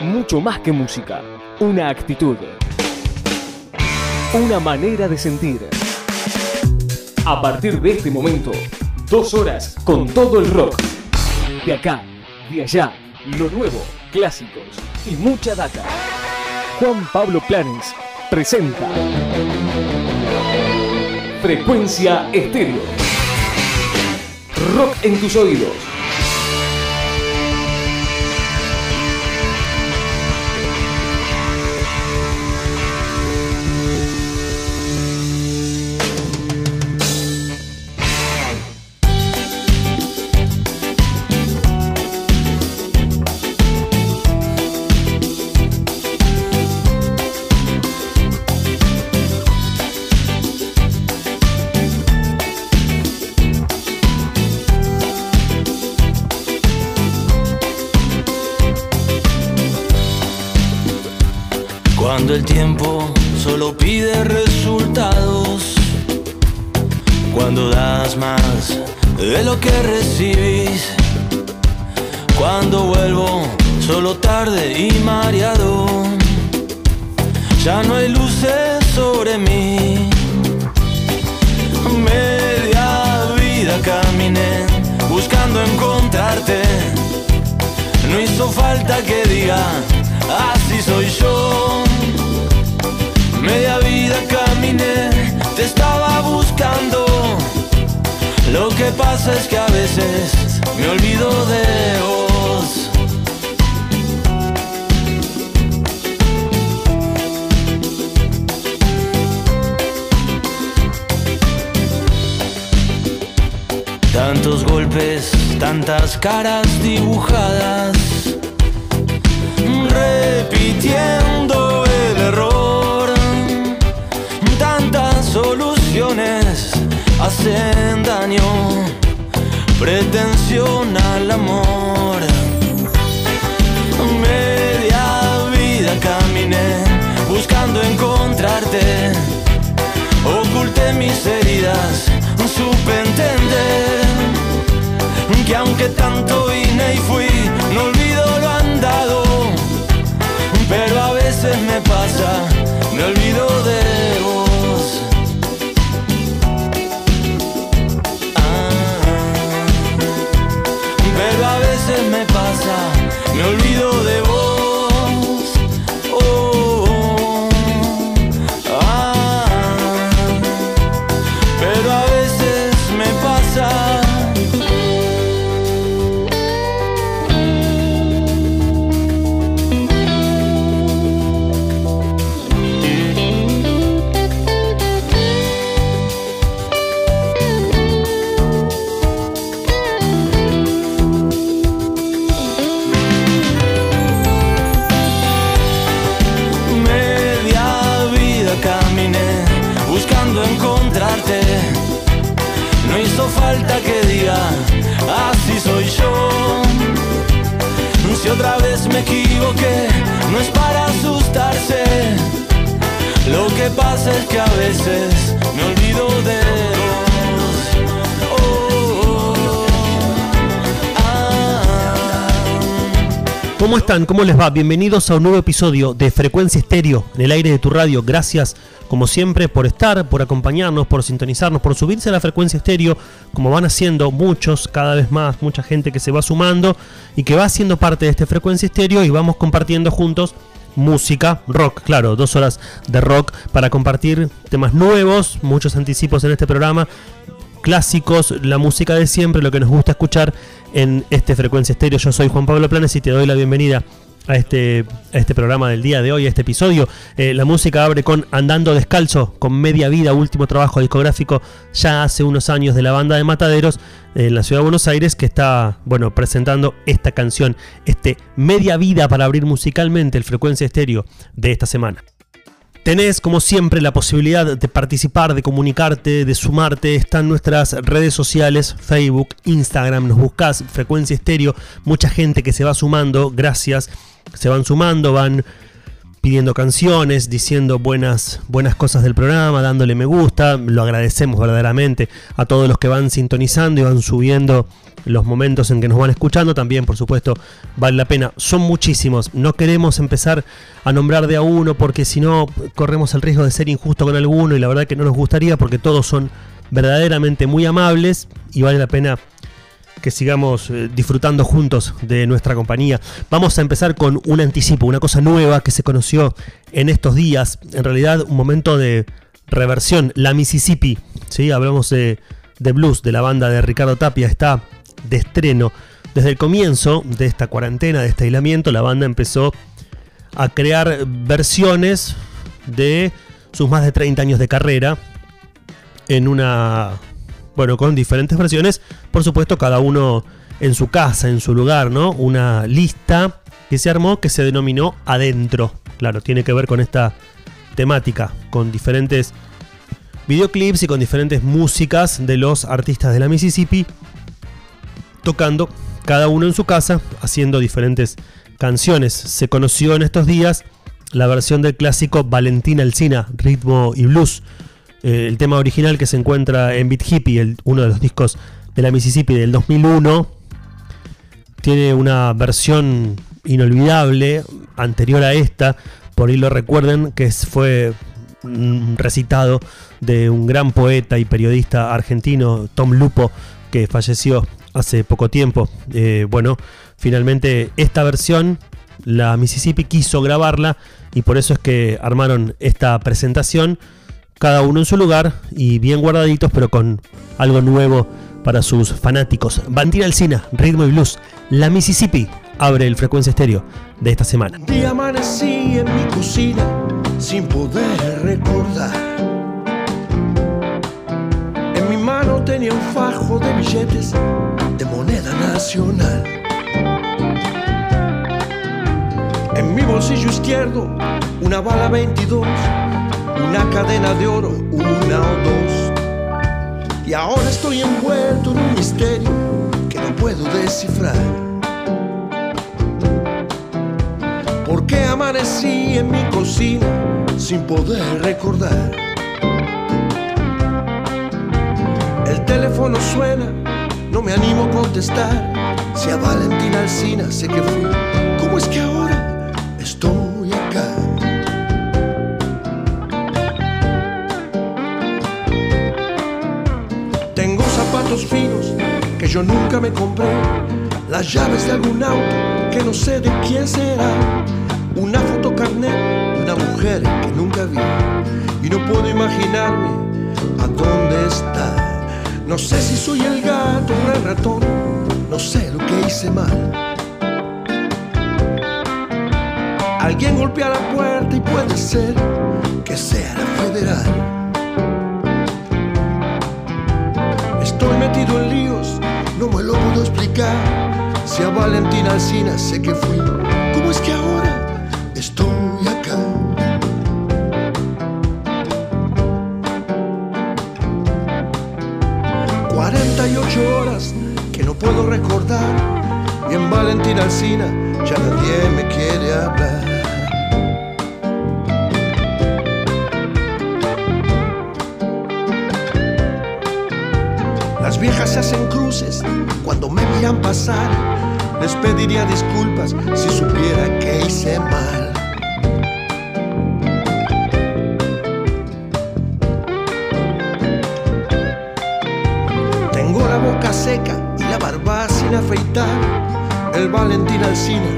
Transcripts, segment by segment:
Mucho más que música, una actitud. Una manera de sentir. A partir de este momento, dos horas con todo el rock. De acá, de allá, lo nuevo, clásicos y mucha data. Juan Pablo Planes presenta Frecuencia Estéreo. Rock en tus oídos. Tiempo cara. No es para asustarse. Lo que pasa es que a veces me olvido de ¿Cómo están? ¿Cómo les va? Bienvenidos a un nuevo episodio de Frecuencia Estéreo en el aire de tu radio. Gracias, como siempre, por estar, por acompañarnos, por sintonizarnos, por subirse a la frecuencia estéreo, como van haciendo muchos, cada vez más, mucha gente que se va sumando y que va siendo parte de este Frecuencia Estéreo y vamos compartiendo juntos música, rock, claro, dos horas de rock para compartir temas nuevos, muchos anticipos en este programa, clásicos, la música de siempre, lo que nos gusta escuchar en este Frecuencia Estéreo. Yo soy Juan Pablo Planes y te doy la bienvenida a este, este programa del día de hoy, a este episodio. Eh, la música abre con Andando Descalzo, con Media Vida, último trabajo discográfico ya hace unos años de la banda de Mataderos eh, en la ciudad de Buenos Aires, que está, bueno, presentando esta canción, este Media Vida para abrir musicalmente el Frecuencia Estéreo de esta semana. Tenés, como siempre, la posibilidad de participar, de comunicarte, de sumarte. Están nuestras redes sociales, Facebook, Instagram. Nos buscas Frecuencia Estéreo. Mucha gente que se va sumando. Gracias. Se van sumando, van pidiendo canciones, diciendo buenas, buenas cosas del programa, dándole me gusta. Lo agradecemos verdaderamente a todos los que van sintonizando y van subiendo los momentos en que nos van escuchando. También, por supuesto, vale la pena. Son muchísimos. No queremos empezar a nombrar de a uno porque si no corremos el riesgo de ser injusto con alguno y la verdad que no nos gustaría porque todos son verdaderamente muy amables y vale la pena que sigamos eh, disfrutando juntos de nuestra compañía. Vamos a empezar con un anticipo, una cosa nueva que se conoció en estos días. En realidad, un momento de reversión. La Mississippi, ¿sí? hablamos de, de blues, de la banda de Ricardo Tapia, está de estreno. Desde el comienzo de esta cuarentena, de este aislamiento, la banda empezó a crear versiones de sus más de 30 años de carrera en una bueno, con diferentes versiones, por supuesto cada uno en su casa, en su lugar, ¿no? Una lista que se armó que se denominó Adentro. Claro, tiene que ver con esta temática, con diferentes videoclips y con diferentes músicas de los artistas de la Mississippi, tocando cada uno en su casa, haciendo diferentes canciones. Se conoció en estos días la versión del clásico Valentina Alcina, ritmo y blues, eh, el tema original que se encuentra en Beat Hippie, uno de los discos de la Mississippi del 2001, tiene una versión inolvidable anterior a esta, por ahí lo recuerden, que fue recitado de un gran poeta y periodista argentino, Tom Lupo, que falleció hace poco tiempo. Eh, bueno, finalmente esta versión, la Mississippi quiso grabarla y por eso es que armaron esta presentación cada uno en su lugar y bien guardaditos, pero con algo nuevo para sus fanáticos. Bandina Alcina, Ritmo y Blues, La Mississippi abre el frecuencia estéreo de esta semana. Y amanecí en mi cocina sin poder recordar. En mi mano tenía un fajo de billetes de moneda nacional. En mi bolsillo izquierdo una bala 22 una cadena de oro, una o dos. Y ahora estoy envuelto en un misterio que no puedo descifrar. ¿Por qué amanecí en mi cocina sin poder recordar? El teléfono suena, no me animo a contestar. Si a Valentina Alcina sé que fui, ¿cómo es que ahora finos que yo nunca me compré, las llaves de algún auto que no sé de quién será, una fotocarnet de una mujer que nunca vi y no puedo imaginarme a dónde está. No sé si soy el gato o el ratón, no sé lo que hice mal. Alguien golpea la puerta y puede ser que sea la federal. Estoy metido en líos, no me lo puedo explicar. Si a Valentina Alcina sé que fui, ¿cómo es que ahora estoy acá? ...48 horas que no puedo recordar... ...y en Valentina Alcina ya nadie me quiere hablar... se hacen cruces cuando me miran pasar. Les pediría disculpas si supiera que hice mal. Tengo la boca seca y la barba sin afeitar. El Valentín Alcina,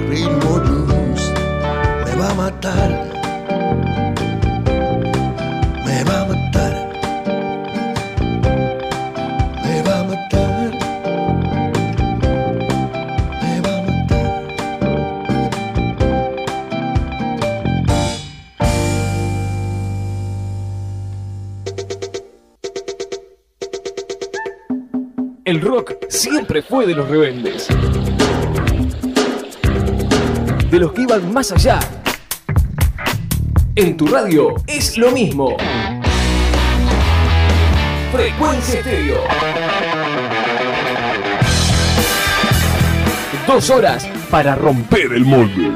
fue de los rebeldes. De los que iban más allá. En tu radio es lo mismo. Frecuencia Estéreo. Dos horas para romper el molde.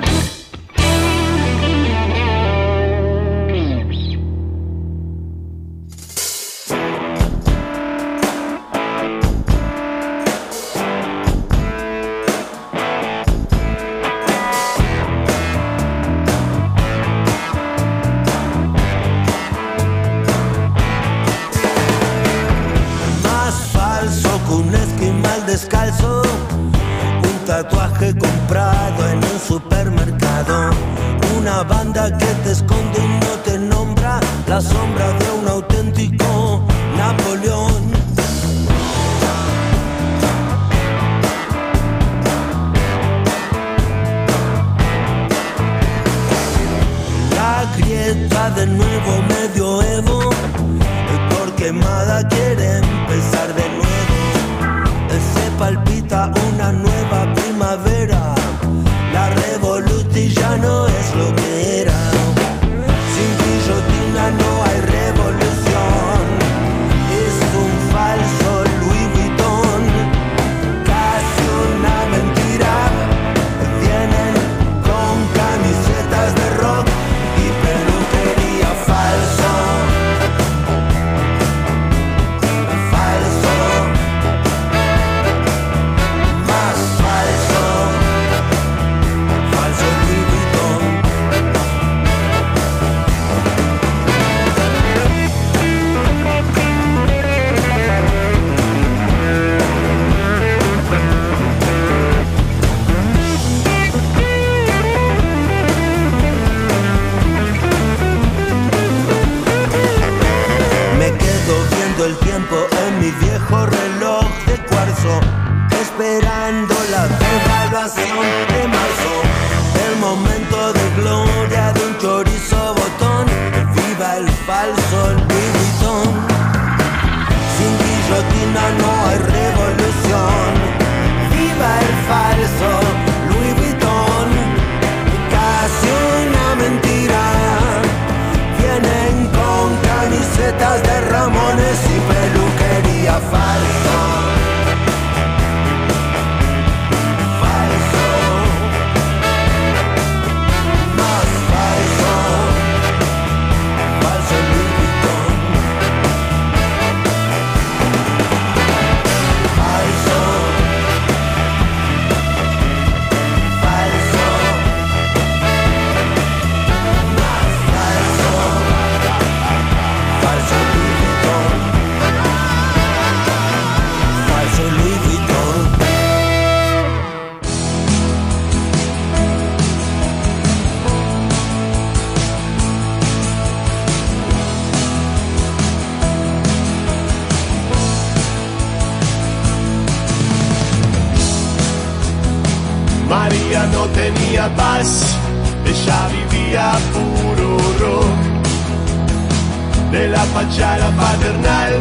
De la fachada paternal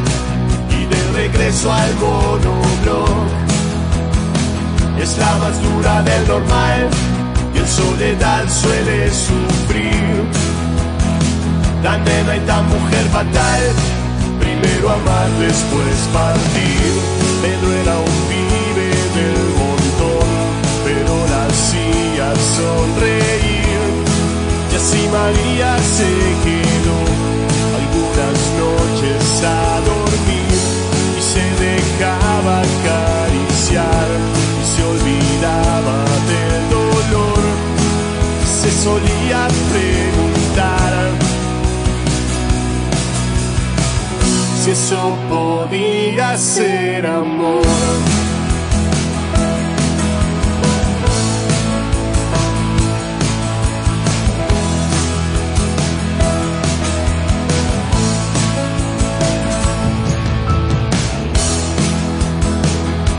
y del regreso al monobloc. Es la más dura del normal y en soledad suele sufrir. Tan nena y tan mujer fatal, primero amar, después partir. Pedro era un pibe del montón, pero la hacía sonreír. Y así María se Se solía preguntar si eso podía ser amor.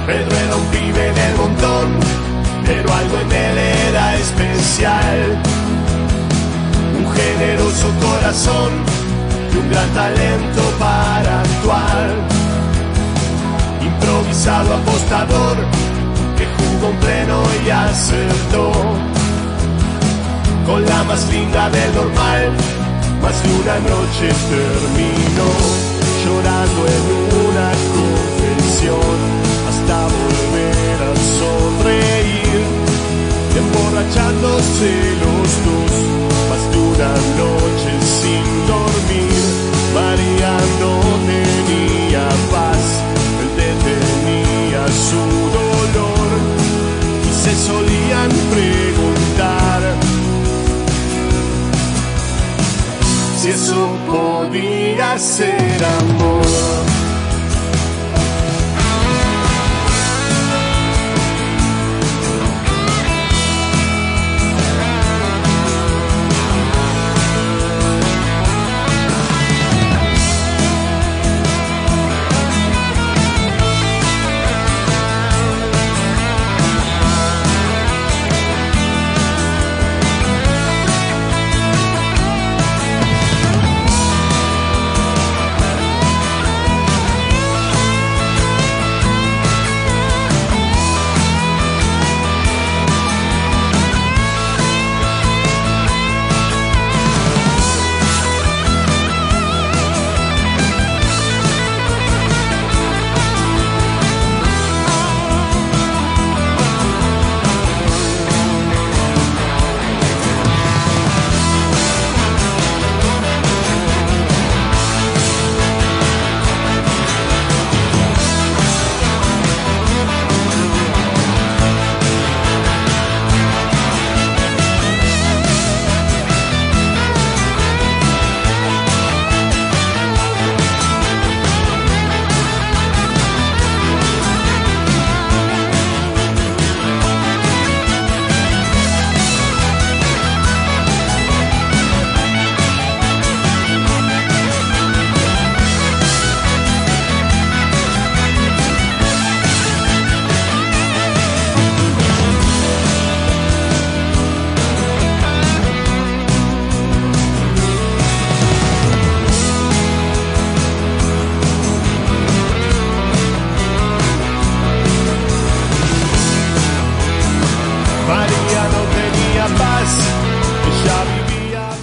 Pedro era un pibe del montón, pero algo en él era especial. Un generoso corazón y un gran talento para actuar. Improvisado apostador que jugó en pleno y acertó. Con la más linda del normal, más de una noche terminó llorando en una confesión hasta volver a sonreír, emborrachándose los dos, noche sin dormir. María no tenía paz, él detenía su dolor y se solían preguntar si eso podía ser amor.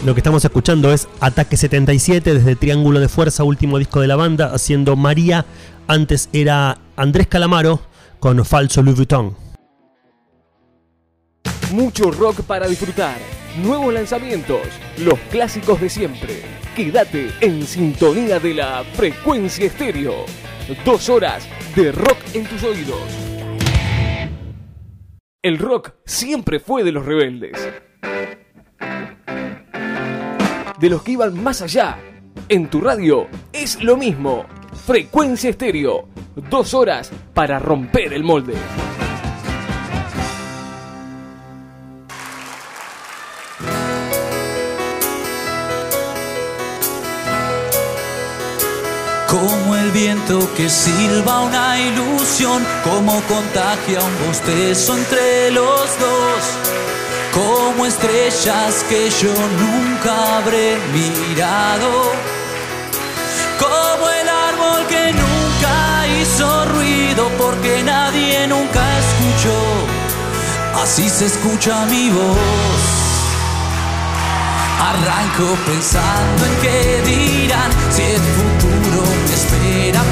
Lo que estamos escuchando es Ataque 77 desde Triángulo de Fuerza, último disco de la banda, haciendo María. Antes era Andrés Calamaro con Falso Louis Vuitton. Mucho rock para disfrutar, nuevos lanzamientos, los clásicos de siempre. Quédate en sintonía de la frecuencia estéreo. Dos horas de rock en tus oídos. El rock siempre fue de los rebeldes. De los que iban más allá. En tu radio es lo mismo. Frecuencia estéreo. Dos horas para romper el molde. Como el viento que silba una ilusión, como contagia un bostezo entre los dos, como estrellas que yo nunca habré mirado, como el árbol que nunca hizo ruido porque nadie nunca escuchó, así se escucha mi voz. Arranco pensando en qué dirán si el futuro me espera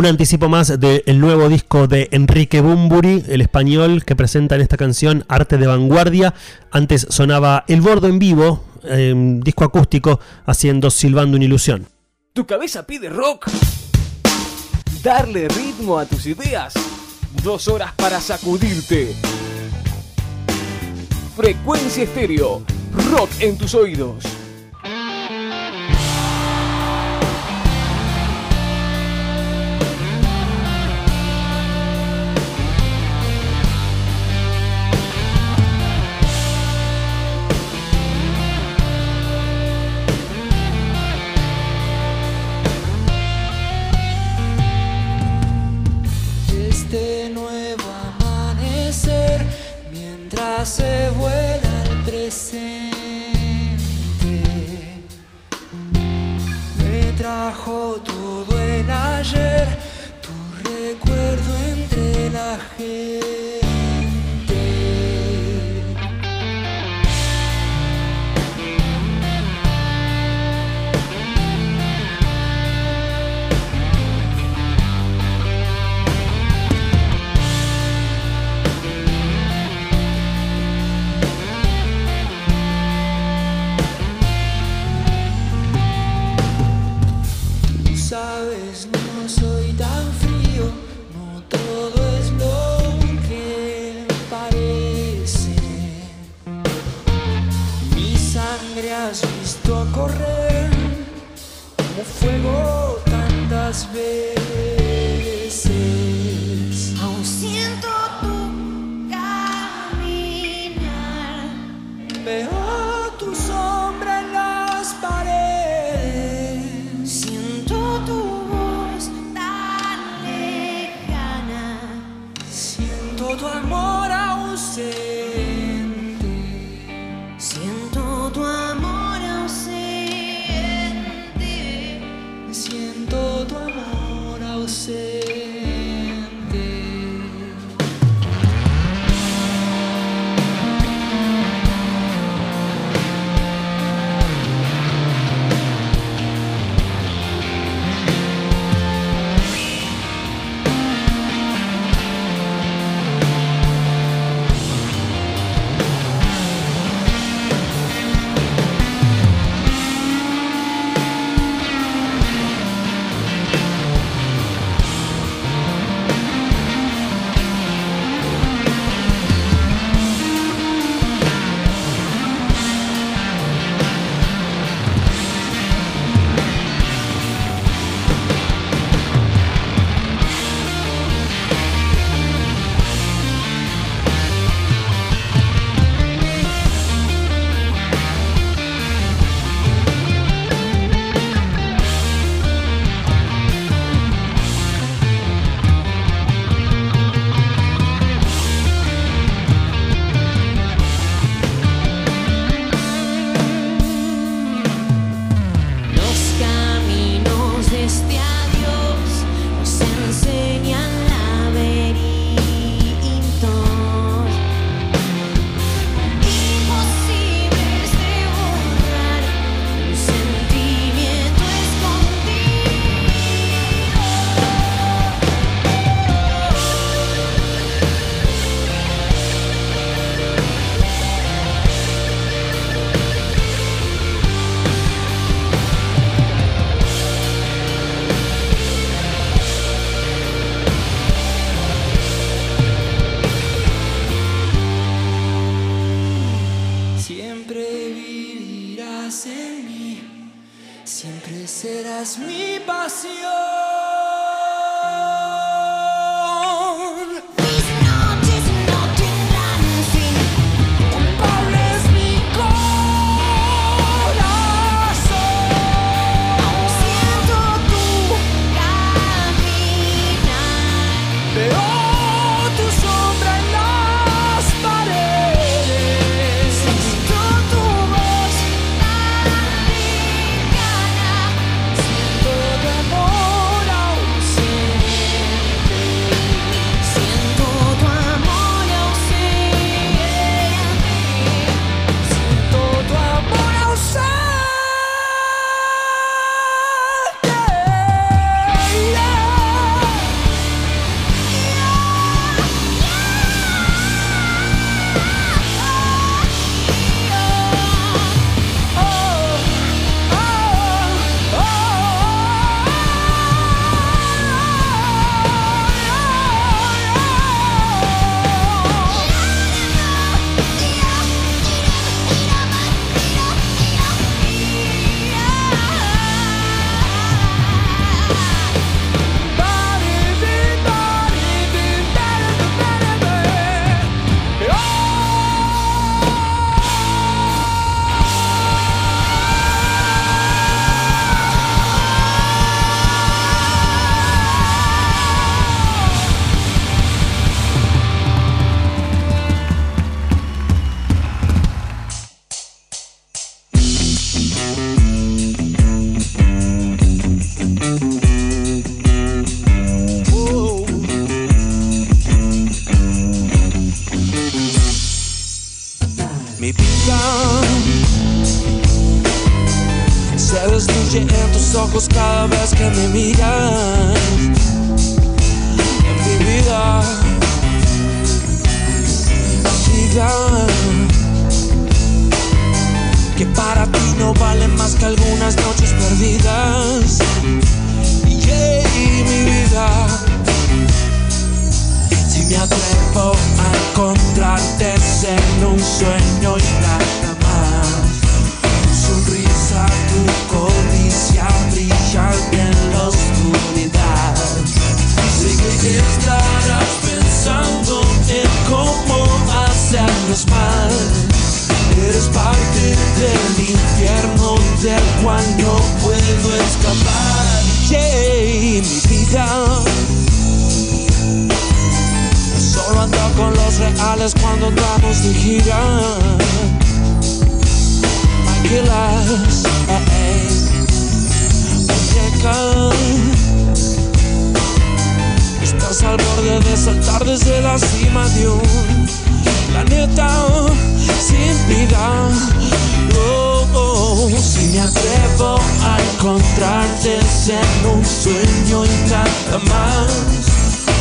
Un anticipo más del nuevo disco de Enrique Bumburi, el español que presenta en esta canción Arte de Vanguardia. Antes sonaba El Bordo en vivo, eh, disco acústico, haciendo Silbando una ilusión. ¿Tu cabeza pide rock? Darle ritmo a tus ideas. Dos horas para sacudirte. Frecuencia estéreo. Rock en tus oídos. El serás mi pasión. Saltar desde la cima de un planeta sin vida. Oh, oh, si me atrevo a encontrarte en un sueño y nada más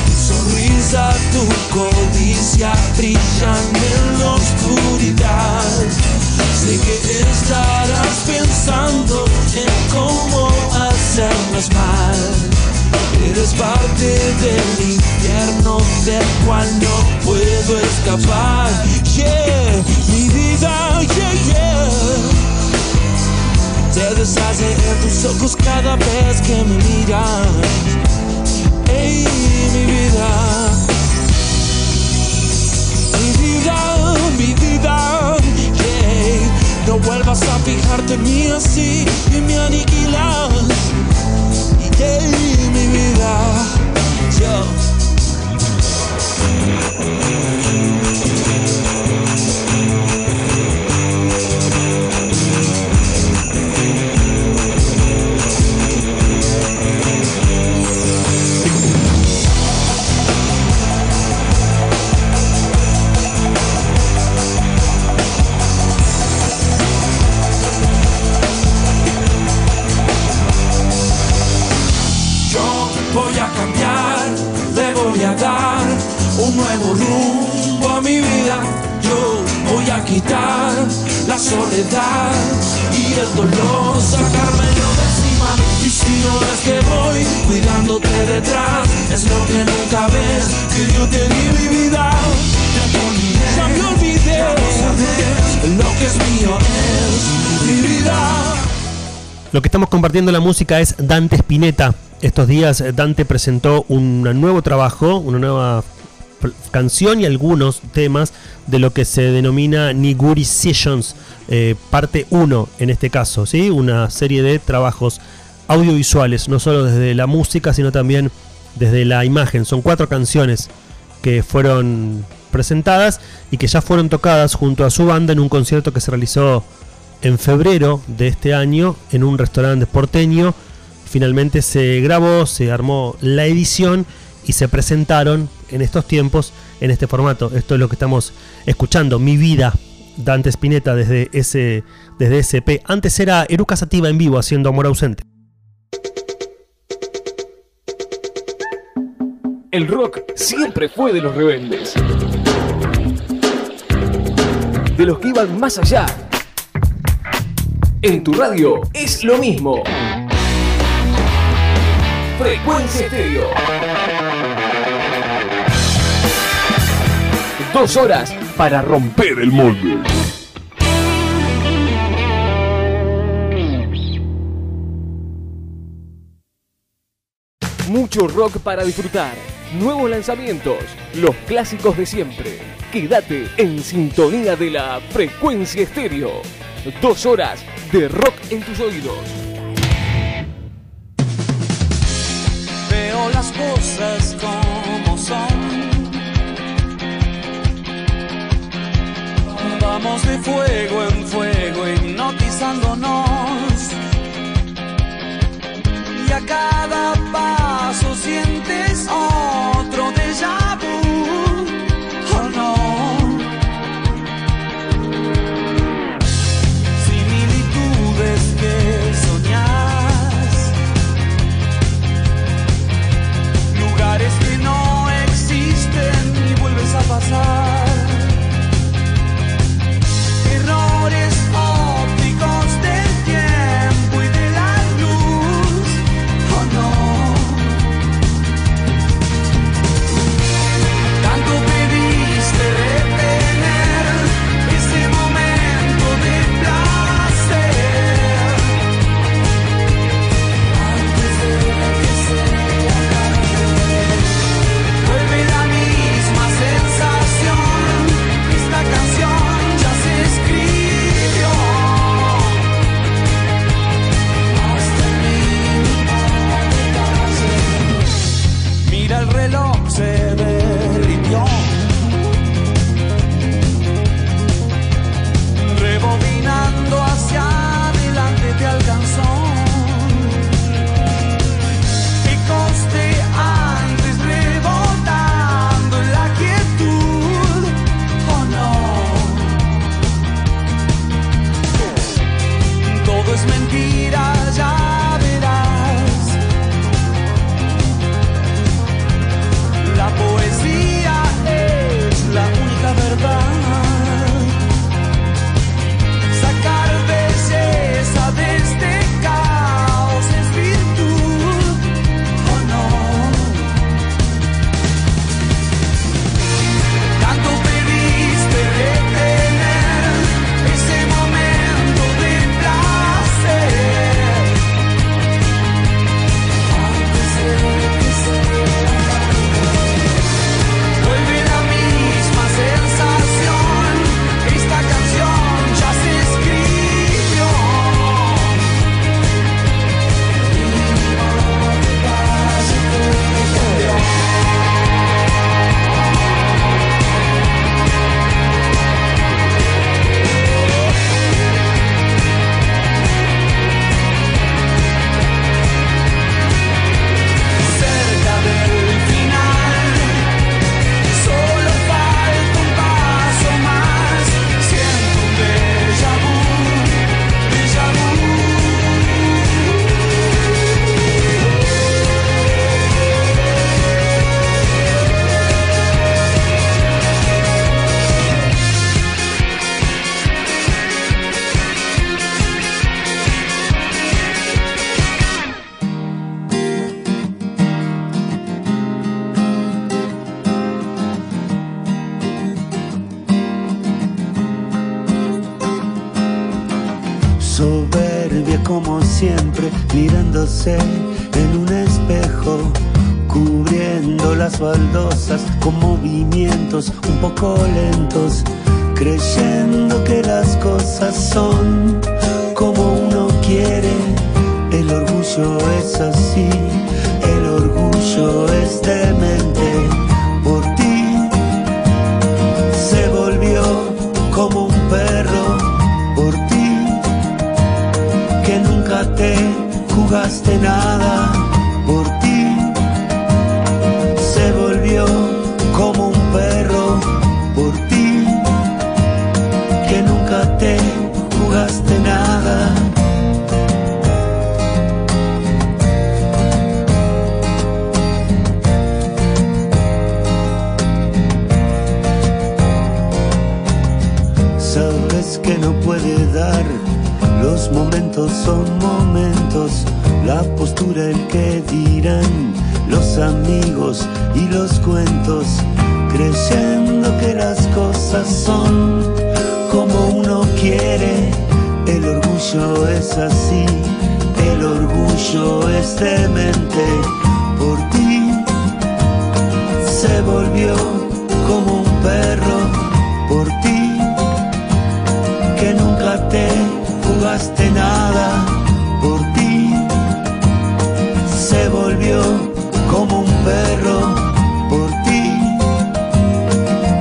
tu sonrisa, tu codicia brillan en la oscuridad. Sé que estarás pensando en cómo hacernos mal. Eres parte del infierno del cual no puedo escapar. Yeah, mi vida, yeah, yeah. Se deshace en tus ojos cada vez que me miras. Ey, mi vida. Mi vida, mi vida, yeah. No vuelvas a fijarte en mí así y me aniquilas. Yeah, mi vida, quitar la soledad y el dolor, sacármelo de encima. Y si no es que voy cuidándote detrás, es lo que nunca ves, que yo te di mi vida. Ya me olvidé, ya no sabes lo que es mío es mi vida. Lo que estamos compartiendo la música es Dante Spinetta. Estos días eh, Dante presentó un nuevo trabajo, una nueva canción y algunos temas de lo que se denomina Niguri Sessions, eh, parte 1 en este caso, ¿sí? una serie de trabajos audiovisuales, no solo desde la música, sino también desde la imagen. Son cuatro canciones que fueron presentadas y que ya fueron tocadas junto a su banda en un concierto que se realizó en febrero de este año en un restaurante porteño. Finalmente se grabó, se armó la edición y se presentaron en estos tiempos en este formato. Esto es lo que estamos escuchando. Mi vida, Dante Spinetta desde ese desde SP. Antes era Eruca Sativa en vivo haciendo Amor ausente. El rock siempre fue de los rebeldes. De los que iban más allá. En tu radio es lo mismo. Frecuencia estéreo. Dos horas para romper el molde. Mucho rock para disfrutar. Nuevos lanzamientos. Los clásicos de siempre. Quédate en sintonía de la frecuencia estéreo. Dos horas de rock en tus oídos. Veo las cosas como son. Vamos de fuego en fuego, hipnotizándonos. Y a cada paso sientes otro déjà en un espejo, cubriendo las baldosas con movimientos un poco lentos, creyendo que las cosas son como uno quiere. El orgullo es así, el orgullo es demente. Jugaste nada por ti. Se volvió como un perro por ti, que nunca te jugaste nada. Sabes que no puede dar, los momentos son momentos, la postura el que dirán, los amigos y los cuentos, creyendo que las cosas son como uno quiere, el orgullo es así, el orgullo es demente, por ti se volvió como un perro, por ti que nunca te jugaste nada como un perro por ti,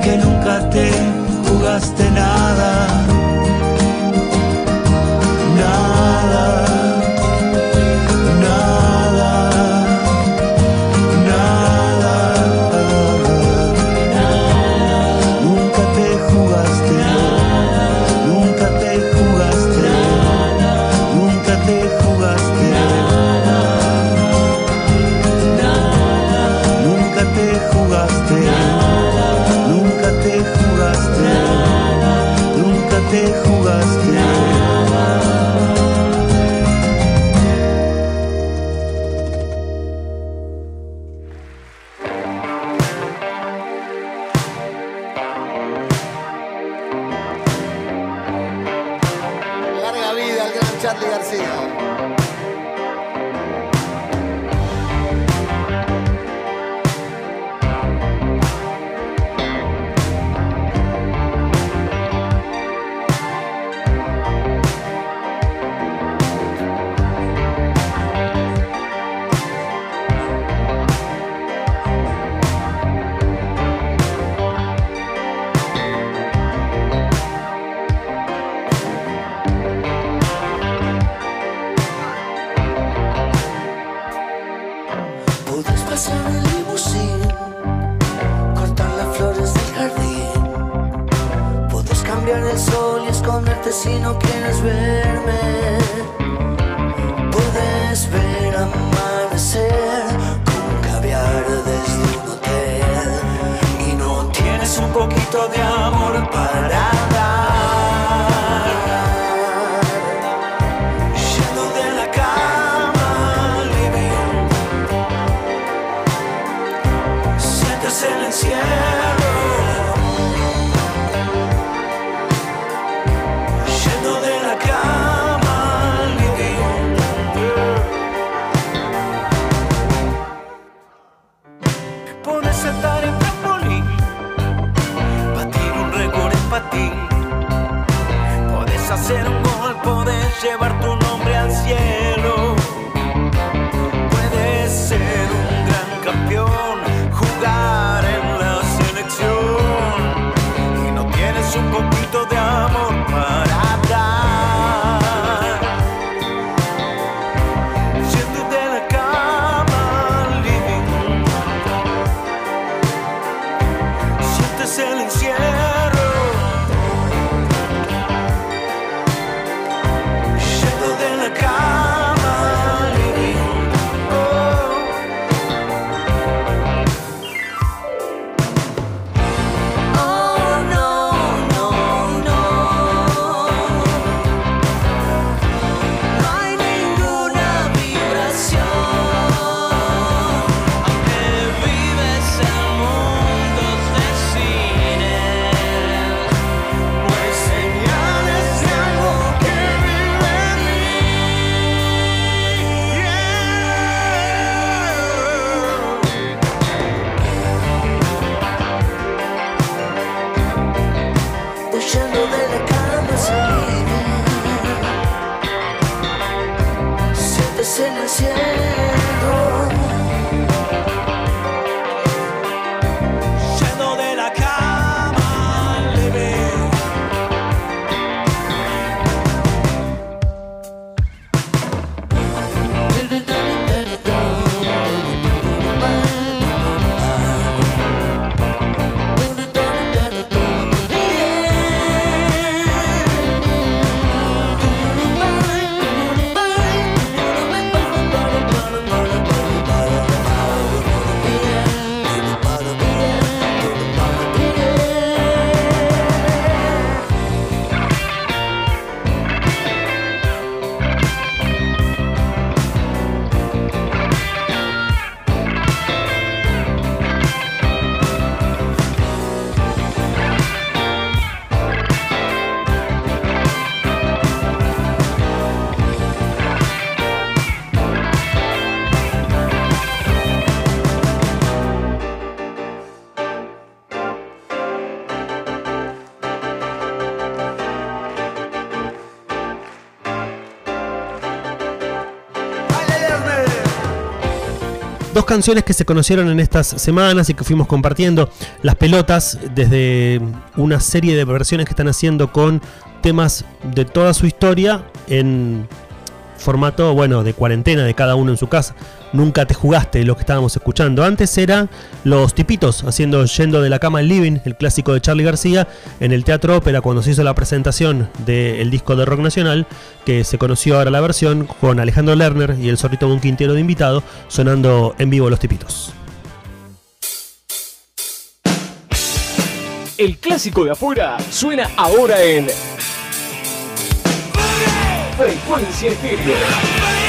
que nunca te jugaste. Nada. Dos canciones que se conocieron en estas semanas y que fuimos compartiendo. Las pelotas, desde una serie de versiones que están haciendo con temas de toda su historia en formato, bueno, de cuarentena de cada uno en su casa. Nunca te jugaste lo que estábamos escuchando. Antes eran los tipitos haciendo Yendo de la cama al living, el clásico de Charlie García, en el Teatro Ópera cuando se hizo la presentación del disco de rock nacional, que se conoció ahora la versión con Alejandro Lerner y el Zorrito un Quintero de invitado, sonando en vivo los tipitos. El clásico de afuera suena ahora en Frecuencia Estéreo.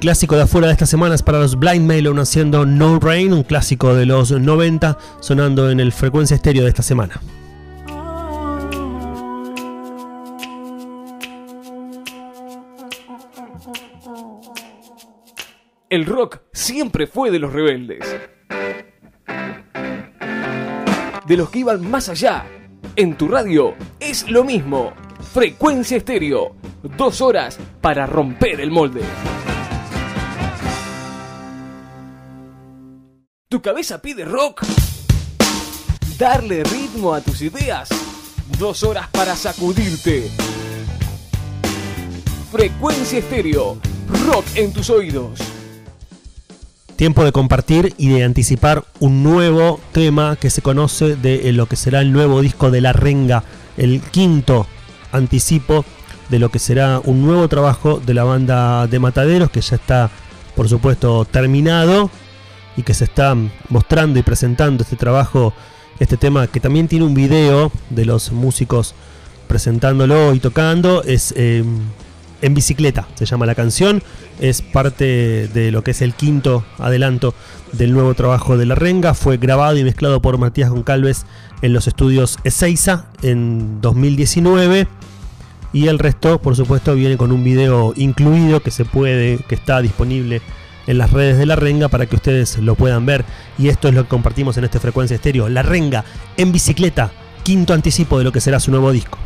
Clásico de afuera de esta semana es para los Blind Melon haciendo No Rain, un clásico de los 90, sonando en el frecuencia estéreo de esta semana. El rock siempre fue de los rebeldes. De los que iban más allá. En tu radio es lo mismo. Frecuencia estéreo. Dos horas para romper el molde. ¿Tu cabeza pide rock? ¿Darle ritmo a tus ideas? Dos horas para sacudirte. Frecuencia estéreo. Rock en tus oídos. tiempo de compartir y de anticipar un nuevo tema que se conoce de eh, lo que será el nuevo disco de La Renga, el quinto anticipo de lo que será un nuevo trabajo de la banda de Mataderos que ya está, por supuesto, terminado y que se está mostrando y presentando este trabajo, este tema que también tiene un video de los músicos presentándolo y tocando, es eh, en bicicleta, se llama la canción, es parte de lo que es el quinto adelanto del nuevo trabajo de La Renga, fue grabado y mezclado por Matías Goncalves en los estudios Ezeiza en 2019 y el resto, por supuesto, viene con un video incluido que se puede, que está disponible en las redes de La Renga para que ustedes lo puedan ver. Y esto es lo que compartimos en esta frecuencia estéreo. La Renga en bicicleta, quinto anticipo de lo que será su nuevo disco.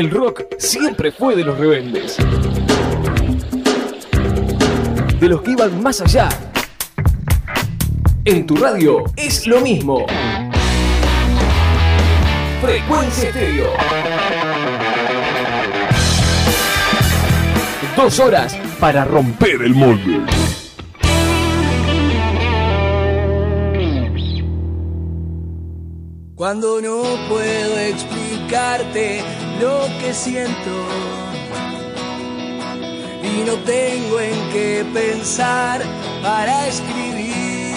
el rock siempre fue de los rebeldes. De los que iban más allá. En tu radio es lo mismo. Frecuencia Estéreo. Dos horas para romper el molde. Cuando no puedo explicarte lo que siento y no tengo en qué pensar para escribir.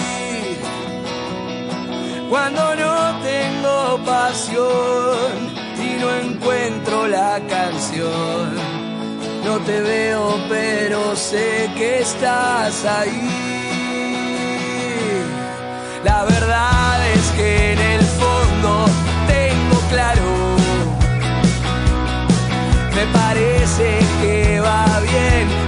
Cuando no tengo pasión y no encuentro la canción, no te veo pero sé que estás ahí. La verdad es que en el fondo tengo claro me parece que va bien.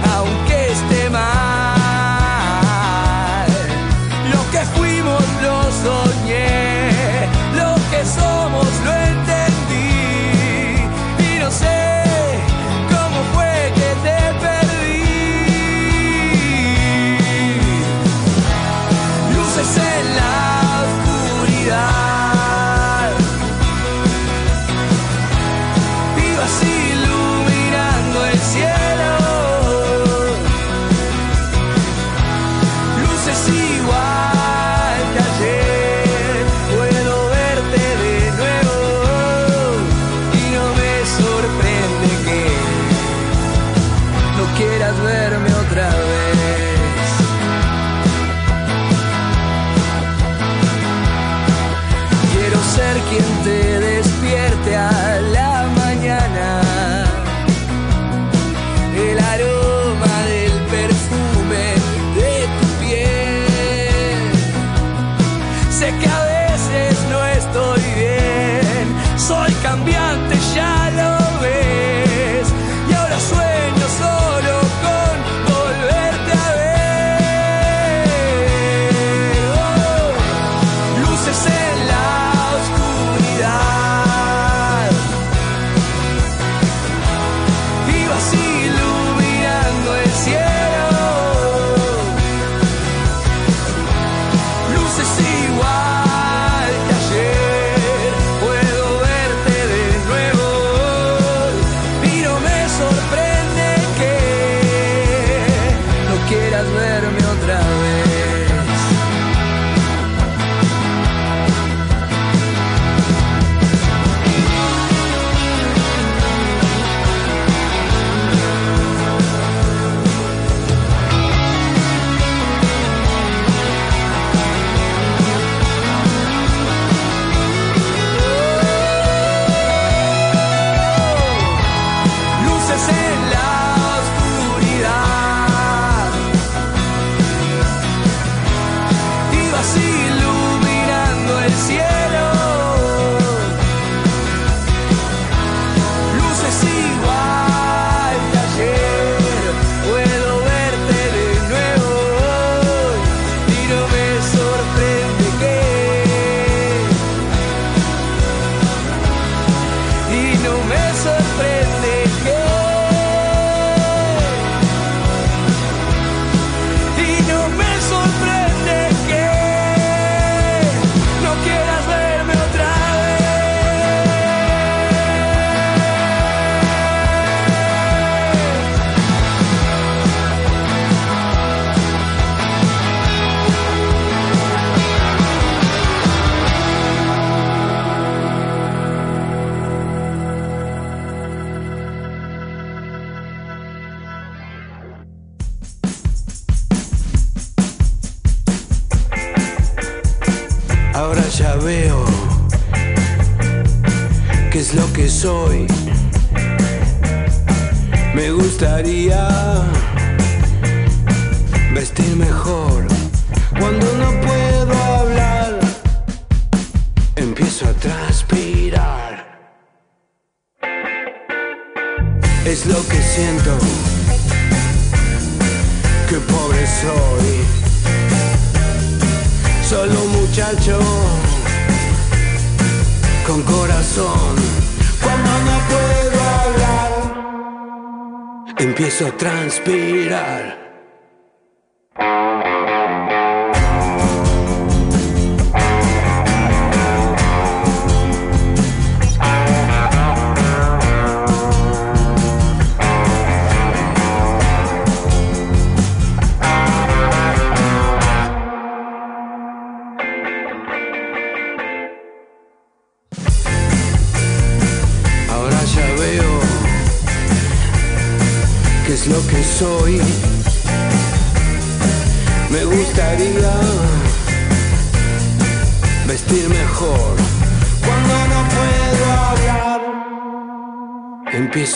hizo transpirar.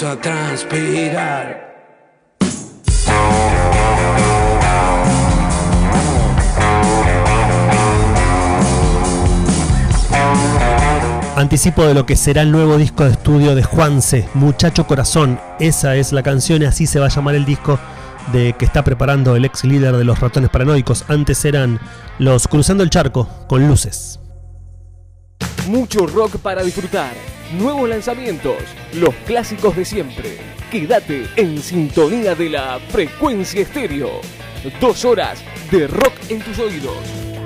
Empiezo a transpirar. Anticipo de lo que será el nuevo disco de estudio de Juanse, Muchacho Corazón. Esa es la canción y así se va a llamar el disco de que está preparando el ex líder de los ratones paranoicos. Antes eran los Cruzando el Charco con luces. Mucho rock para disfrutar. Nuevos lanzamientos. Los clásicos de siempre. Quédate en sintonía de la frecuencia estéreo. Dos horas de rock en tus oídos.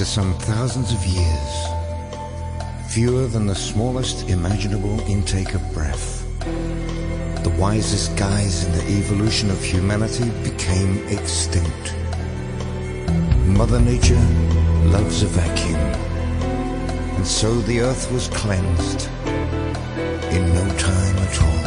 After some thousands of years, fewer than the smallest imaginable intake of breath, the wisest guys in the evolution of humanity became extinct. Mother Nature loves a vacuum, and so the earth was cleansed in no time at all.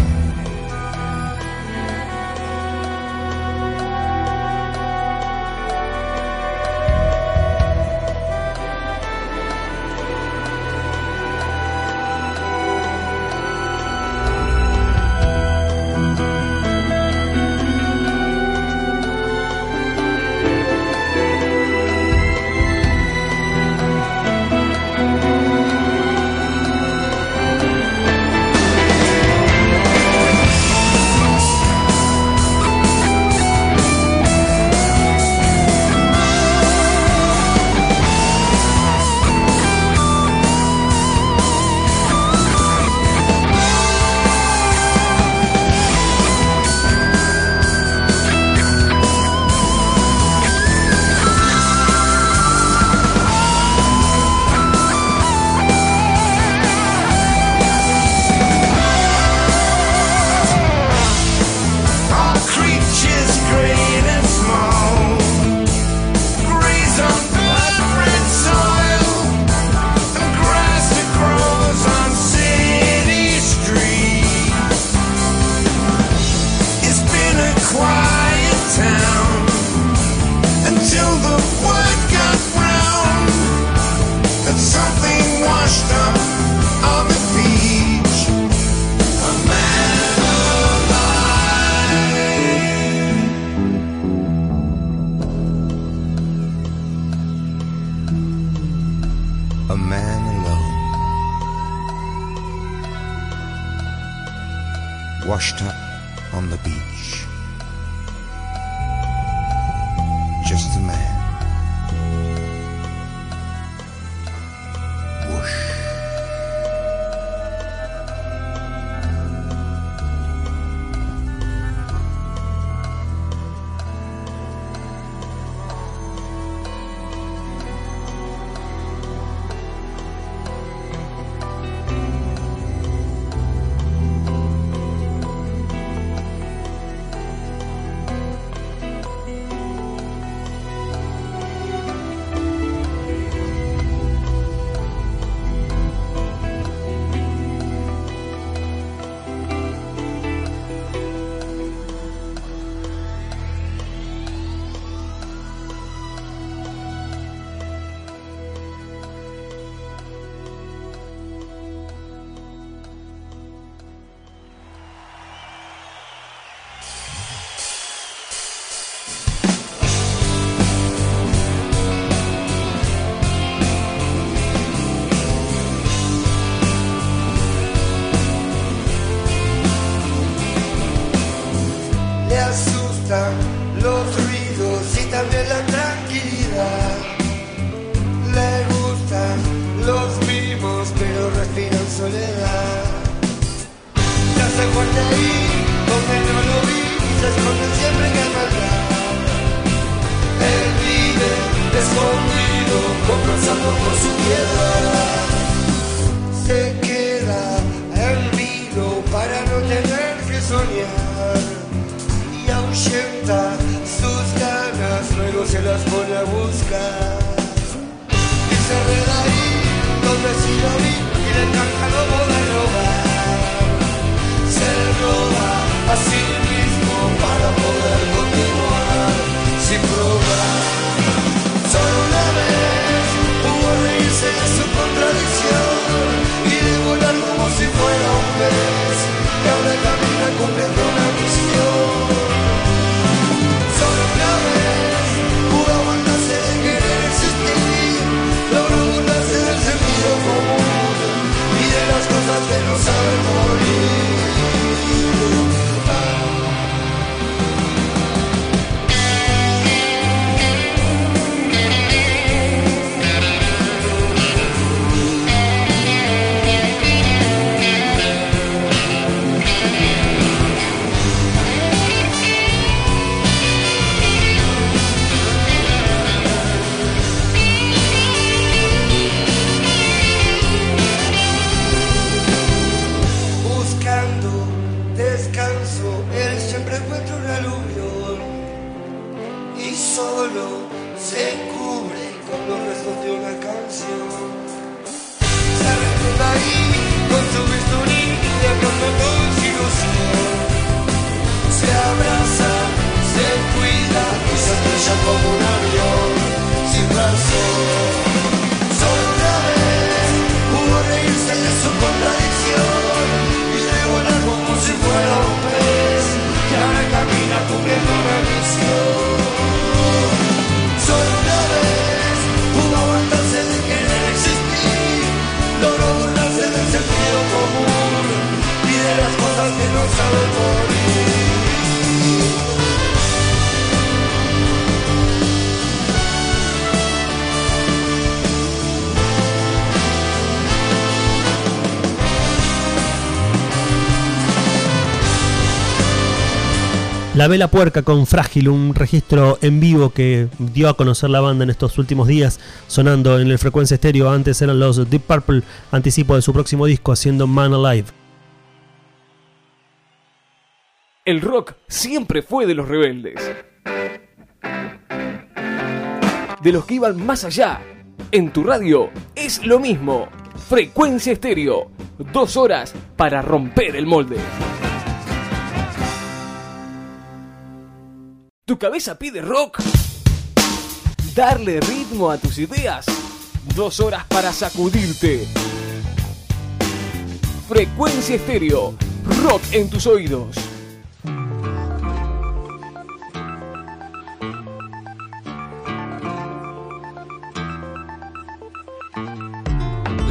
La Vela Puerca con Frágil, un registro en vivo que dio a conocer la banda en estos últimos días, sonando en el frecuencia estéreo. Antes eran los Deep Purple, anticipo de su próximo disco, haciendo Man Alive. El rock siempre fue de los rebeldes, de los que iban más allá. En tu radio es lo mismo. Frecuencia estéreo, dos horas para romper el molde. Tu cabeza pide rock. Darle ritmo a tus ideas. Dos horas para sacudirte. Frecuencia estéreo. Rock en tus oídos.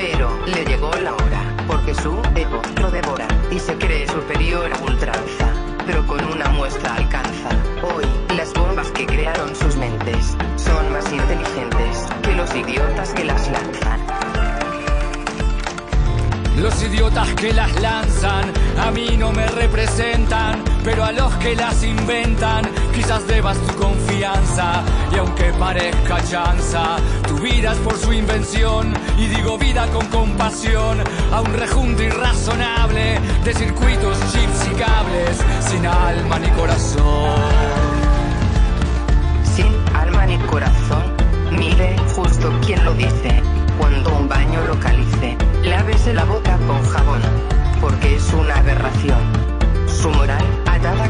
Pero le llegó la hora, porque su ego lo devora y se cree superior a ultranza. Pero con una muestra alcanza. Hoy, las bombas que crearon sus mentes son más inteligentes que los idiotas que las lanzan. Los idiotas que las lanzan a mí no me representan, pero a los que las inventan quizás debas tu confianza. Y aunque parezca chanza, tu vida es por su invención. Y digo vida con compasión a un rejunto irrazonable de circuitos, chips y cables sin alma ni corazón. Sin alma ni corazón, mire justo quien lo dice. Cuando un baño localice, lávese la boca con jabón, porque es una aberración. Su moral,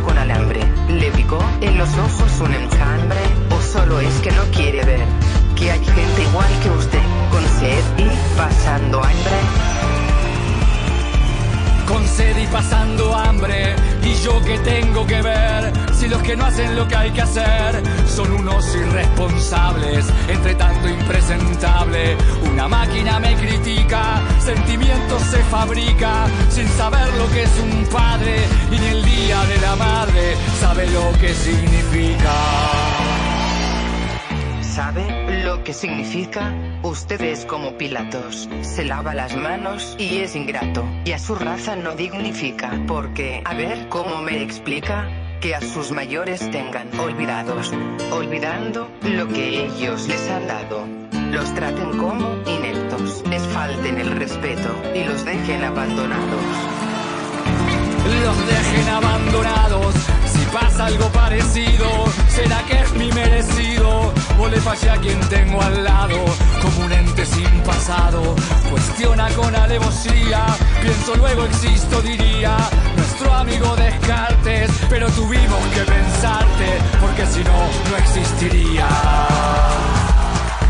con alambre, le picó en los ojos un enjambre, o solo es que no quiere ver que hay gente igual que usted, con sed y pasando hambre. con sed y pasando hambre. Y yo que tengo que ver si los que no hacen lo que hay que hacer son unos irresponsables, entre tanto impresentable. Una máquina me critica, sentimientos se fabrica sin saber lo que es un padre y ni el día de la madre sabe lo que significa. ¿Sabe lo que significa? Usted es como Pilatos, se lava las manos y es ingrato, y a su raza no dignifica, porque, a ver cómo me explica, que a sus mayores tengan olvidados, olvidando lo que ellos les han dado. Los traten como ineptos, les falten el respeto y los dejen abandonados. los dejen abandonados. Pasa algo parecido, será que es mi merecido. O le fallé a quien tengo al lado, como un ente sin pasado. Cuestiona con alevosía, pienso luego existo, diría. Nuestro amigo Descartes, pero tuvimos que pensarte, porque si no, no existiría.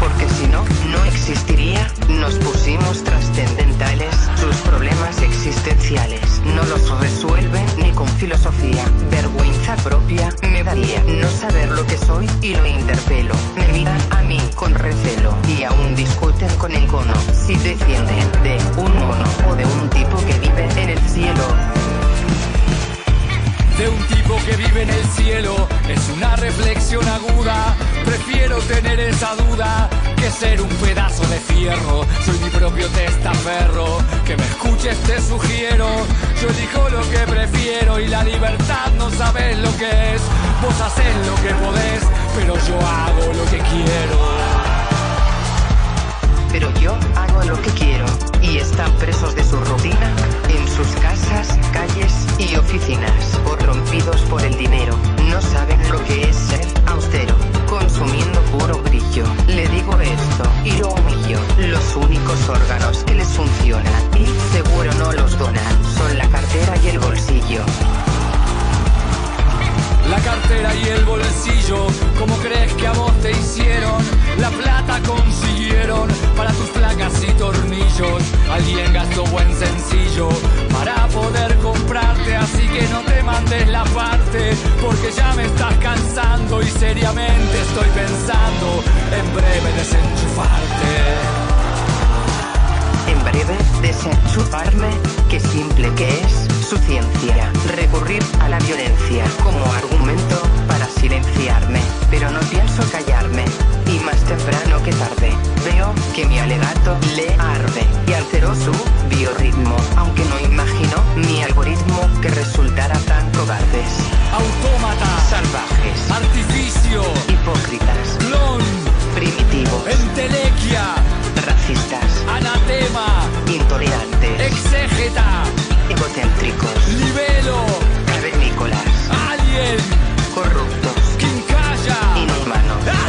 Porque si no, no existiría. Nos pusimos trascendentales. Sus problemas existenciales no los resuelven ni con filosofía. Vergüenza propia me daría no saber lo que soy y lo interpelo. Me miran a mí con recelo y aún discuten con el cono. Si descienden de un mono o de un tipo que vive en el cielo. De un tipo que vive en el cielo es una reflexión aguda. Prefiero tener esa duda que ser un pedazo de fierro. Soy mi propio testaferro. Que me escuches te sugiero. Yo elijo lo que prefiero y la libertad no sabes lo que es. Vos haces lo que podés, pero yo hago lo que quiero. Pero yo hago lo que quiero y están presos de su rutina en sus casas, calles y oficinas, corrompidos por el dinero. No saben lo que es ser austero, consumiendo puro brillo. Le digo esto y lo humillo. Los únicos órganos que les funcionan y seguro no los donan son la cartera y el bolsillo. La cartera y Alguien gastó buen sencillo para poder comprarte, así que no te mandes la parte, porque ya me estás cansando y seriamente estoy pensando en breve desenchufarte. En breve, desenchufarme, qué simple que es su ciencia. Recurrir a la violencia como argumento para silenciarme. Pero no pienso callarme, y más temprano que tarde. Veo que mi alegato le arde y alteró su biorritmo, aunque no imagino mi algoritmo que resultara tan cobardes. Autómatas, salvajes, artificio, hipócritas, clon, primitivos, entelequia, racistas, anatema, intolerantes, exégeta, egocéntricos, libelo, cavernícolas, alien, corruptos, quincalla, inhumanos.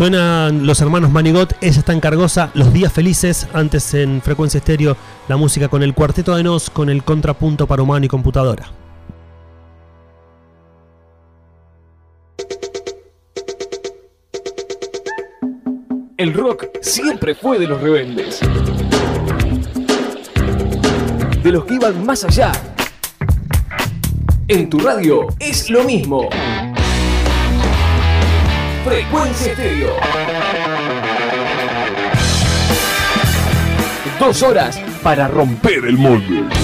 Suenan los hermanos Manigot, ella está en Cargosa, Los Días Felices, antes en Frecuencia Estéreo, la música con el Cuarteto de Nos, con el contrapunto para humano y computadora. El rock siempre fue de los rebeldes, de los que iban más allá. En tu radio es lo mismo. Frecuencia Estéreo. Dos horas para romper el molde.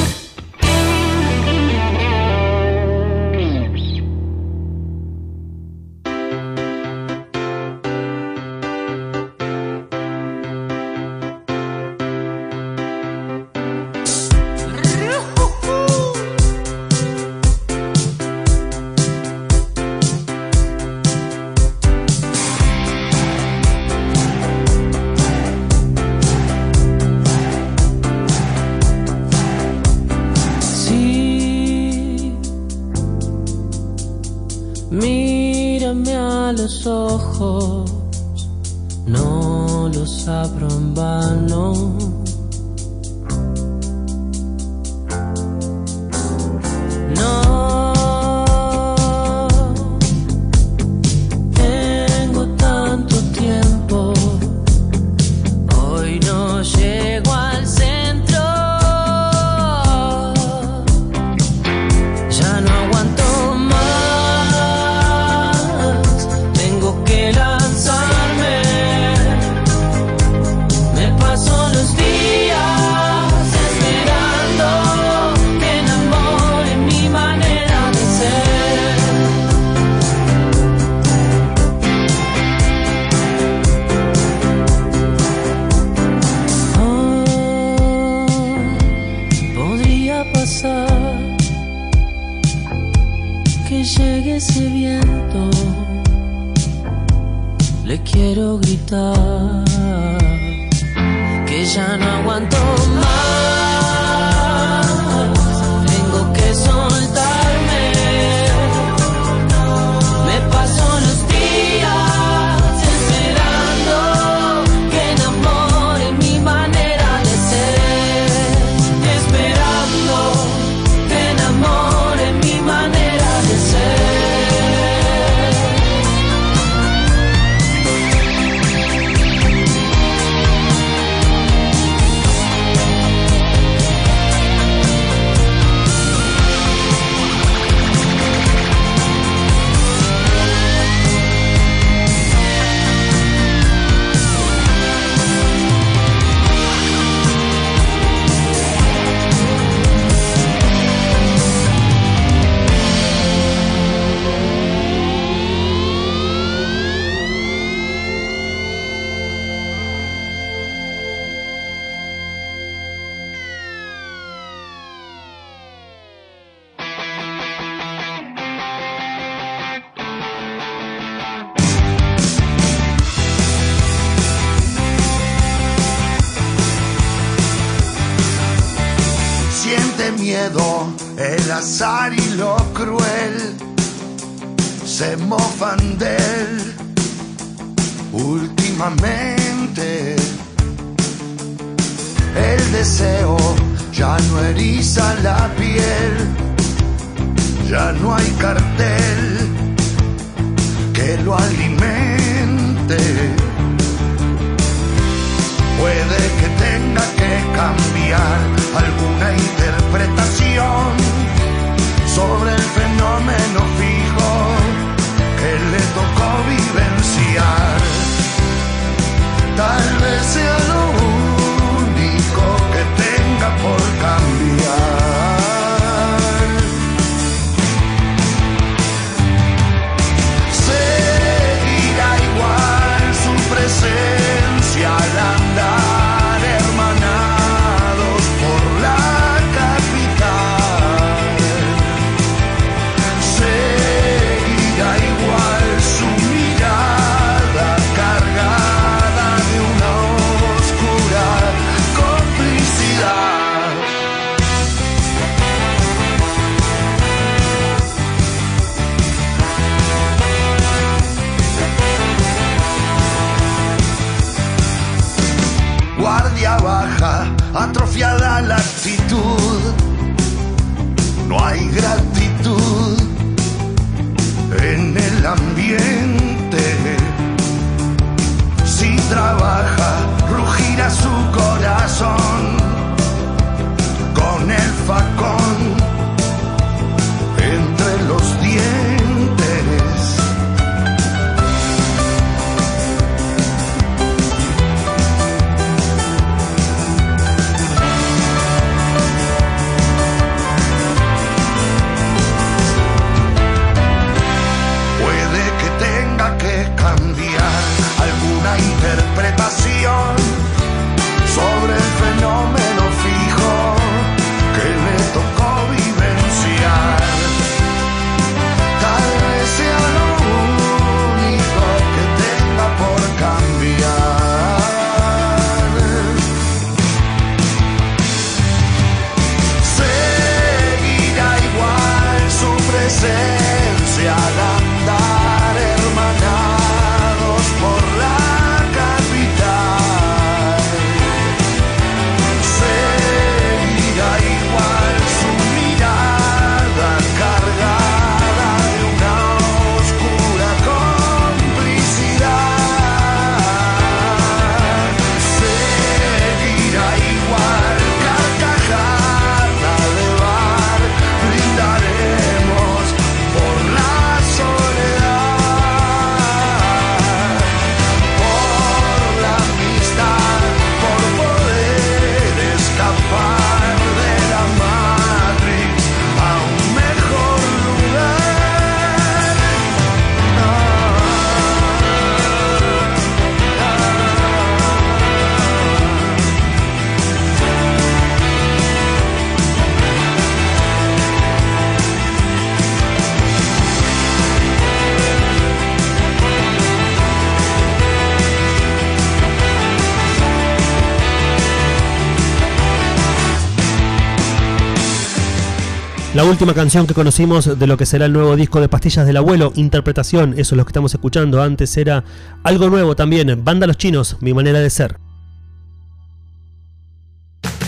Última canción que conocimos de lo que será el nuevo disco de Pastillas del Abuelo, interpretación, eso es lo que estamos escuchando. Antes era algo nuevo también, Banda Los Chinos, mi manera de ser.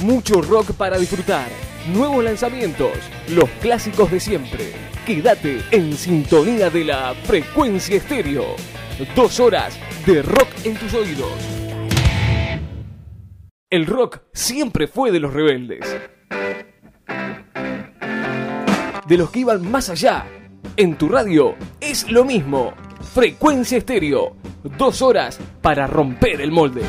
Mucho rock para disfrutar, nuevos lanzamientos, los clásicos de siempre. Quédate en sintonía de la frecuencia estéreo. Dos horas de rock en tus oídos. El rock siempre fue de los rebeldes. De los que iban más allá. En tu radio es lo mismo. Frecuencia estéreo. Dos horas para romper el molde.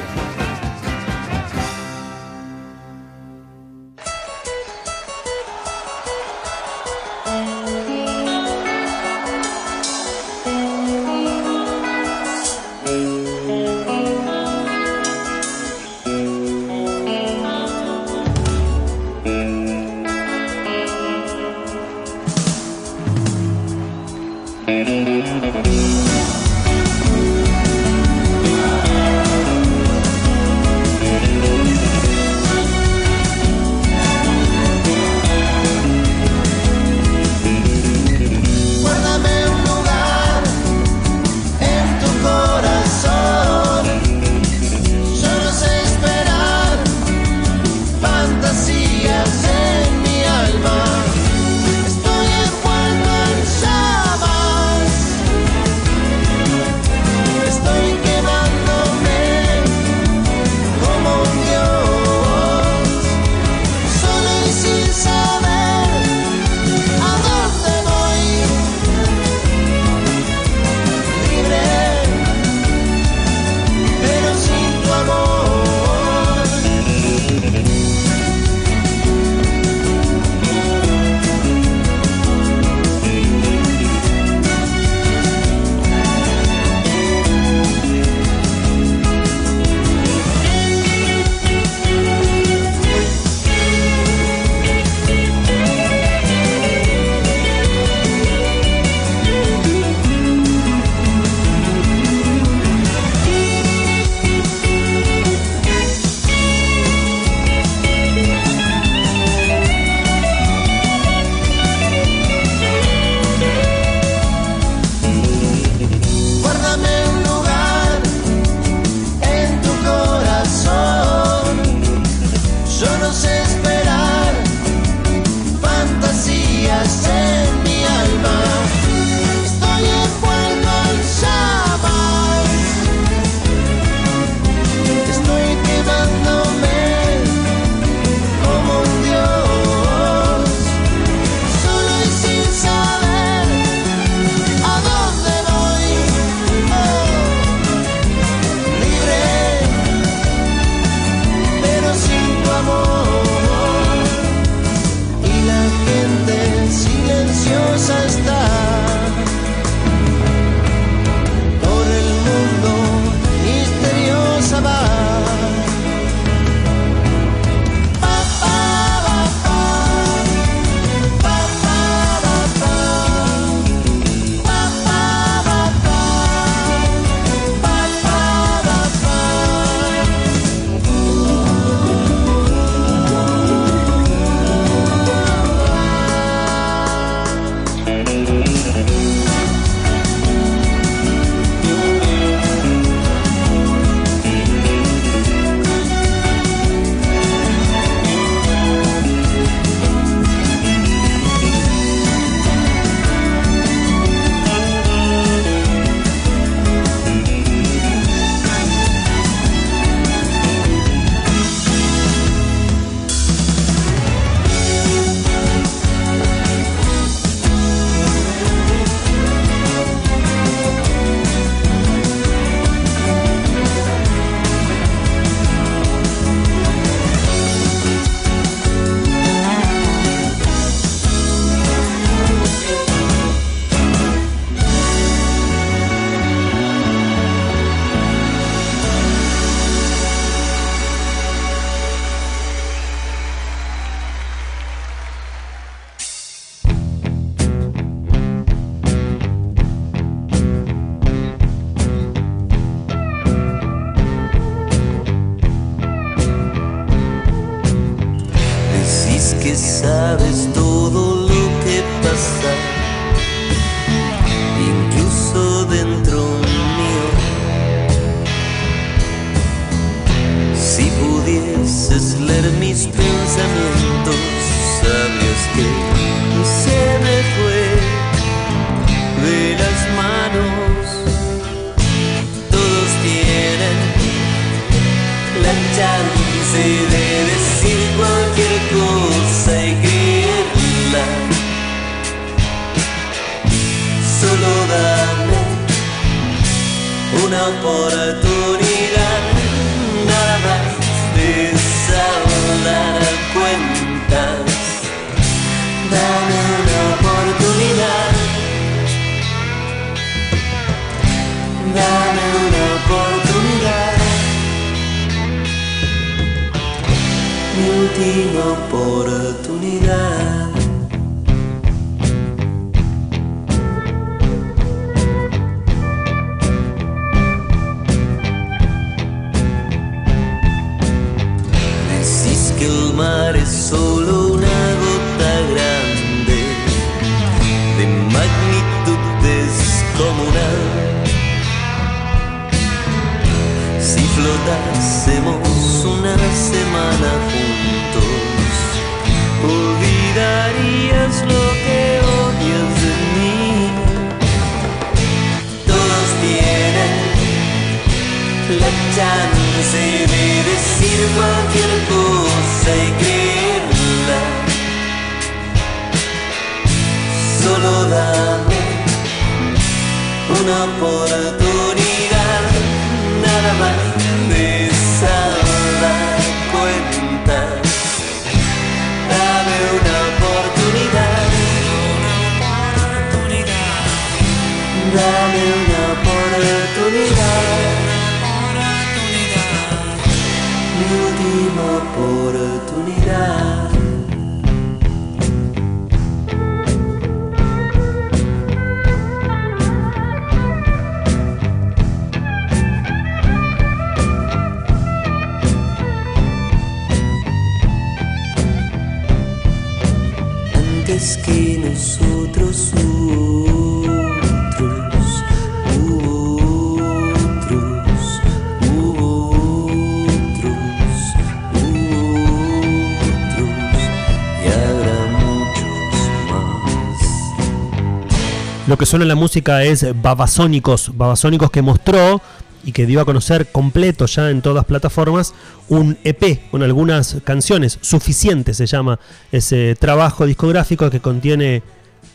Lo que suena en la música es Babasónicos, Babasónicos que mostró y que dio a conocer completo ya en todas plataformas un EP con algunas canciones, suficiente se llama ese trabajo discográfico que contiene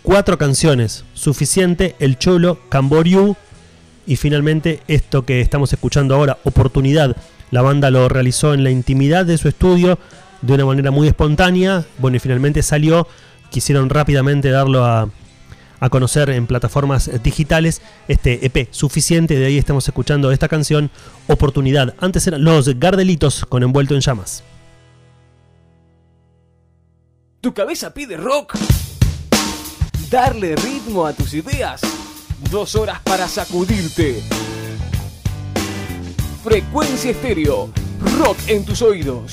cuatro canciones, suficiente, El Cholo, Camboriú y finalmente esto que estamos escuchando ahora, Oportunidad. La banda lo realizó en la intimidad de su estudio de una manera muy espontánea, bueno y finalmente salió, quisieron rápidamente darlo a, a conocer en plataformas digitales este EP suficiente. De ahí estamos escuchando esta canción, Oportunidad. Antes eran los Gardelitos con Envuelto en Llamas. ¿Tu cabeza pide rock? ¿Darle ritmo a tus ideas? Dos horas para sacudirte. Frecuencia estéreo. Rock en tus oídos.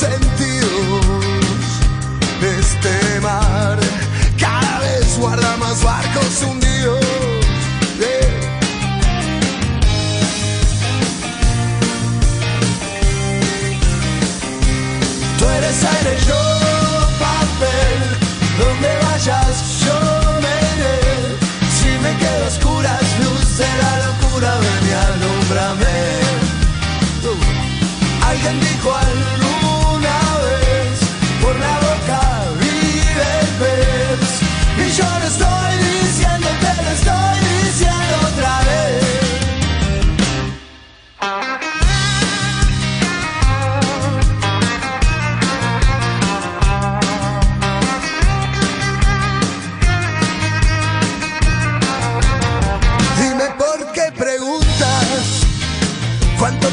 sentidos. Este mar cada vez guarda más barcos hundidos. Tú eres aire, yo papel. Donde vayas, yo me iré. Si me quedo a oscuras, luz de la locura, ven y alumbrame. Alguien dijo al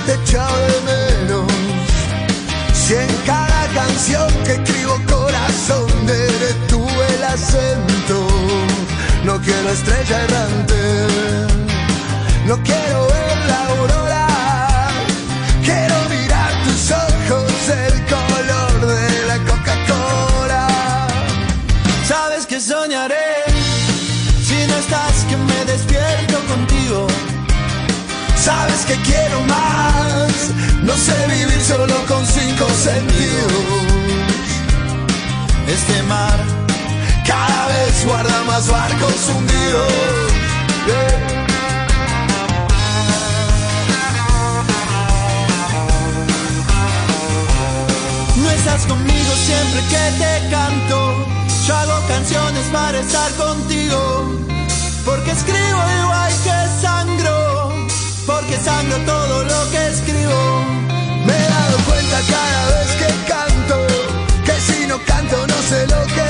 te he echado de menos. Si en cada canción que escribo corazón detuve el acento, no quiero estrella errante, no quiero ver la aurora, quiero mirar tus ojos, el color de la Coca-Cola. Sabes que soñaré si no estás que me despierto. Sabes que quiero más, no sé vivir solo con cinco sentidos. Este mar cada vez guarda más barcos hundidos. No estás conmigo siempre que te canto. Yo hago canciones para estar contigo. Porque escribo igual que sangro. Porque sangro todo lo que escribo. Me he dado cuenta cada vez que canto que si no canto no sé lo que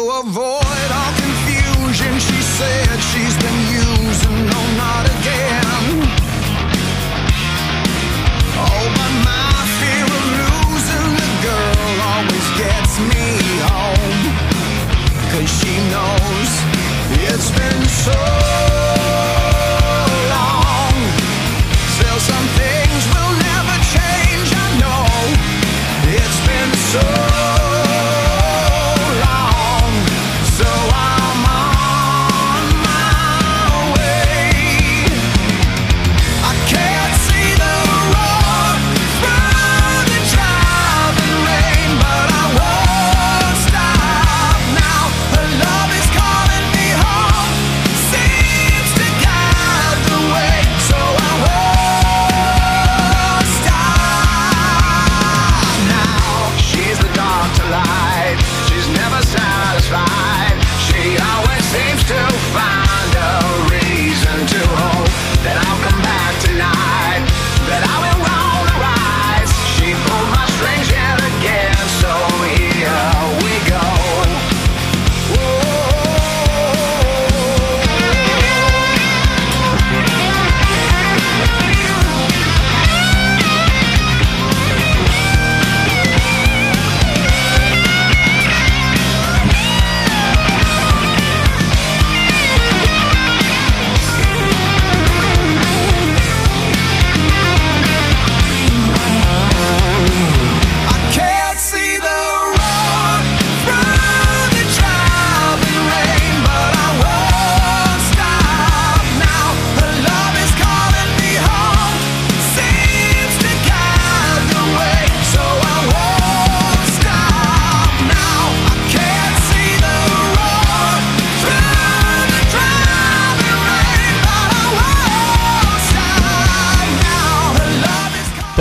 avoid all confusion, she said she's been using, no, not again. Oh, but my fear of losing the girl always gets me home. Cause she knows it's been so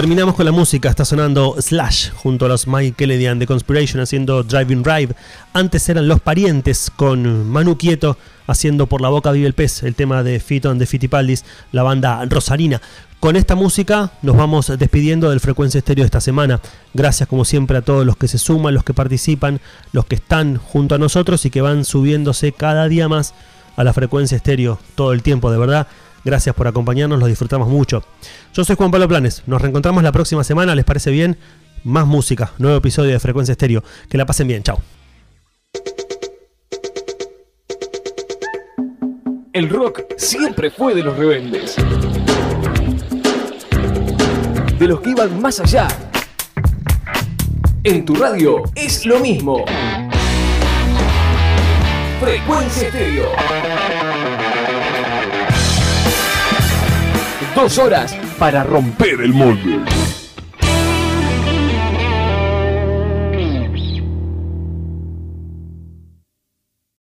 Terminamos con la música, está sonando Slash junto a los and The Conspiration haciendo Driving Drive. Antes eran Los Parientes con Manu Quieto haciendo Por la Boca Vive el Pez, el tema de Fito the Fitipaldis, la banda Rosarina. Con esta música nos vamos despidiendo del Frecuencia Estéreo de esta semana. Gracias como siempre a todos los que se suman, los que participan, los que están junto a nosotros y que van subiéndose cada día más a la Frecuencia Estéreo todo el tiempo, de verdad. Gracias por acompañarnos, lo disfrutamos mucho. Yo soy Juan Pablo Planes, nos reencontramos la próxima semana, ¿les parece bien? Más música, nuevo episodio de Frecuencia Estéreo. Que la pasen bien, chao. El rock siempre fue de los rebeldes. De los que iban más allá. En tu radio es lo mismo. Frecuencia Estéreo. Dos horas para romper el molde.